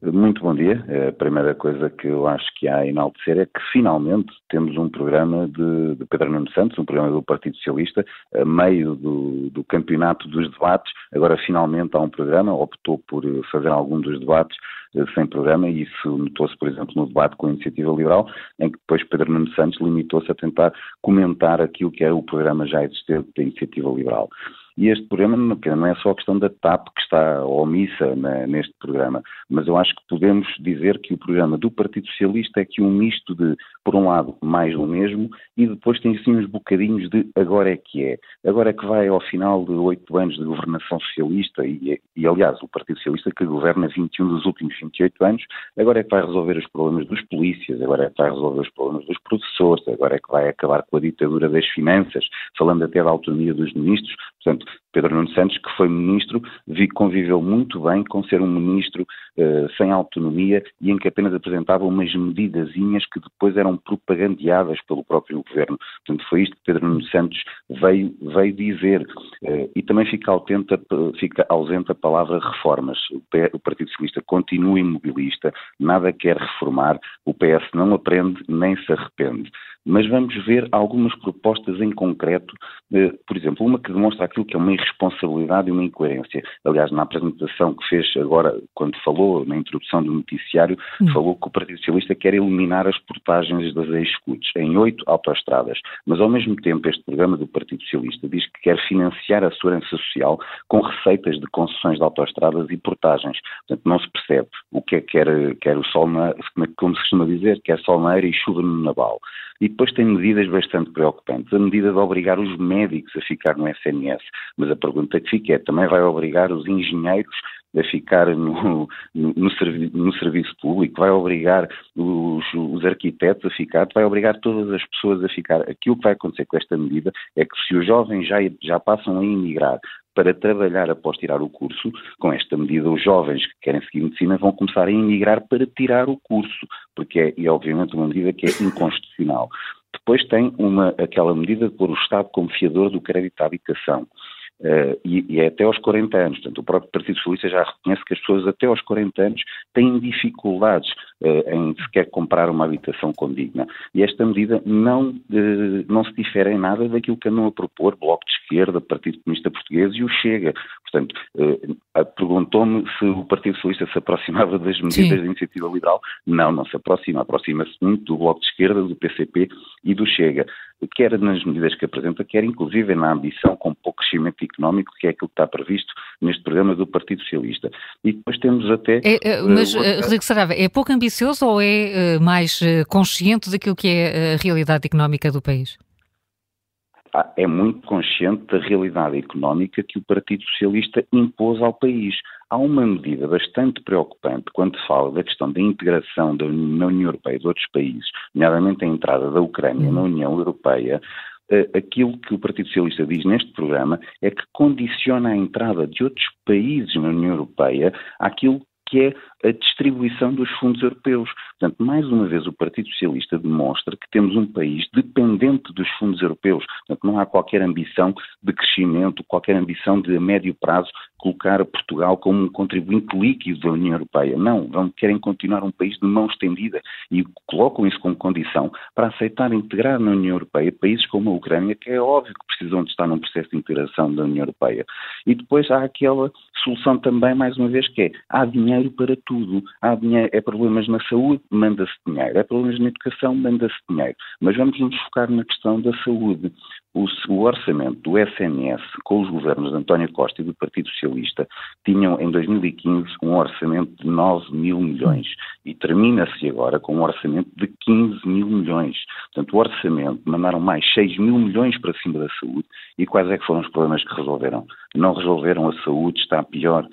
Muito bom dia. A primeira coisa que eu acho que há a enaltecer é que finalmente temos um programa de, de Pedro Nuno Santos, um programa do Partido Socialista, a meio do, do, campeonato dos debates. Agora finalmente há um programa, optou por fazer algum dos debates eh, sem programa e isso notou-se, por exemplo, no debate com a Iniciativa Liberal, em que depois Pedro Nuno Santos limitou-se a tentar comentar aquilo que é o programa já existente da Iniciativa Liberal. E este programa não é só a questão da TAP que está omissa né, neste programa, mas eu acho que podemos dizer que o programa do Partido Socialista é que um misto de, por um lado, mais do mesmo e depois tem assim uns bocadinhos de agora é que é. Agora é que vai ao final de oito anos de governação socialista e, e, aliás, o Partido Socialista que governa 21 dos últimos 28 anos, agora é que vai resolver os problemas dos polícias, agora é que vai resolver os problemas dos professores, agora é que vai acabar com a ditadura das finanças, falando até da autonomia dos ministros. Portanto, Pedro Nuno Santos, que foi ministro, vi, conviveu muito bem com ser um ministro uh, sem autonomia e em que apenas apresentava umas medidazinhas que depois eram propagandeadas pelo próprio governo. Portanto, foi isto que Pedro Nuno Santos veio, veio dizer. Uh, e também fica, ausente, fica ausente a palavra reformas. O, P, o Partido Socialista continua imobilista, nada quer reformar, o PS não aprende nem se arrepende mas vamos ver algumas propostas em concreto, eh, por exemplo, uma que demonstra aquilo que é uma irresponsabilidade e uma incoerência. Aliás, na apresentação que fez agora, quando falou na introdução do noticiário, hum. falou que o Partido Socialista quer eliminar as portagens das ex-escutas em oito autoestradas, mas ao mesmo tempo este programa do Partido Socialista diz que quer financiar a segurança social com receitas de concessões de autoestradas e portagens. Portanto, não se percebe o que é que quer, quer o sol, na, como se costuma dizer, quer sol na e chuva no naval. E depois tem medidas bastante preocupantes. A medida de obrigar os médicos a ficar no SNS, mas a pergunta que fica é, também vai obrigar os engenheiros a ficar no, no, no, servi no serviço público, vai obrigar os, os, arquitetos a ficar, vai obrigar todas as pessoas a ficar. Aquilo que vai acontecer com esta medida é que se os jovens já, já passam a emigrar para trabalhar após tirar o curso, com esta medida os jovens que querem seguir medicina vão começar a emigrar para tirar o curso, porque é, é obviamente uma medida que é inconstitucional. Depois tem uma, aquela medida de pôr o Estado como fiador do crédito à habitação. Uh, e, e, é até aos 40 anos. Portanto, o próprio Partido Socialista já reconhece que as pessoas até aos 40 anos têm dificuldades em sequer comprar uma habitação condigna. E esta medida não, uh, não se difere em nada daquilo que andam a propor Bloco de Esquerda, Partido Comunista Português e o Chega. Portanto, perguntou-me se o Partido Socialista se aproximava das medidas da iniciativa liberal. Não, não se aproxima. Aproxima-se muito do Bloco de Esquerda, do PCP e do Chega quer nas medidas que apresenta, quer inclusive na ambição com pouco crescimento económico, que é aquilo que está previsto neste programa do Partido Socialista. E depois temos até... É, é, mas, uh, Rodrigo Sarava, é pouco ambicioso ou é uh, mais uh, consciente daquilo que é a realidade económica do país? Ah, é muito consciente da realidade económica que o Partido Socialista impôs ao país. Há uma medida bastante preocupante quando se fala da questão da integração da, União Europeia de outros países, nomeadamente a entrada da Ucrânia na União Europeia, eh, aquilo que o Partido Socialista diz neste programa é que condiciona a entrada de outros países na União Europeia àquilo que é a distribuição dos fundos europeus. Portanto, mais uma vez o Partido Socialista demonstra que temos um país dependente dos fundos europeus. Portanto, não há qualquer ambição de crescimento, qualquer ambição de a médio prazo colocar Portugal como um contribuinte líquido da União Europeia. Não, vão, querem continuar um país de mão estendida e colocam isso como condição para aceitar integrar na União Europeia países como a Ucrânia, que é óbvio que precisam de estar num processo de integração da União Europeia. E depois há aquela solução também, mais uma vez, que é há dinheiro para tudo. Há dinheiro, é problemas na saúde, manda-se dinheiro. É problemas na educação, manda-se dinheiro. Mas vamos nos focar na questão da saúde. O, o, orçamento do SNS com os governos de António Costa e do Partido Socialista tinham em 2015 um orçamento de 9 mil milhões e termina-se agora com um orçamento de 15 mil milhões. Portanto, o orçamento mandaram mais 6 mil milhões para cima da saúde e quais é que foram os problemas que resolveram? Não resolveram a saúde, está pior.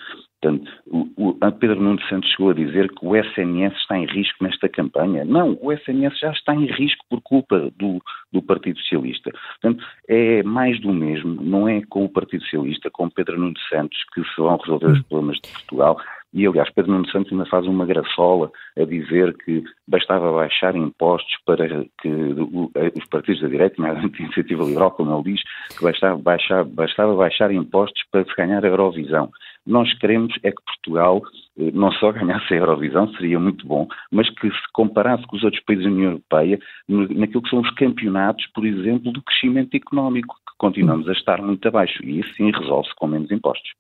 Portanto, o, o, a Pedro Nuno Santos chegou a dizer que o SNS está em risco nesta campanha. Não, o SNS já está em risco por culpa do, do Partido Socialista. Portanto, é mais do mesmo, não é com o Partido Socialista, com Pedro Nuno Santos, que se vão resolver os problemas de Portugal. E, aliás, Pedro Nuno Santos ainda faz uma graçola a dizer que bastava baixar impostos para que os partidos da direita, na iniciativa liberal, como ele diz, que bastava baixar, bastava baixar impostos para se ganhar a Eurovisão. Nós queremos é que Portugal eh, não só ganhasse a Eurovisão, seria muito bom, mas que se comparasse com os outros países da União Europeia, naquilo que são os campeonatos, por exemplo, do crescimento económico, que continuamos a estar muito abaixo. E isso sim resolve-se com menos impostos.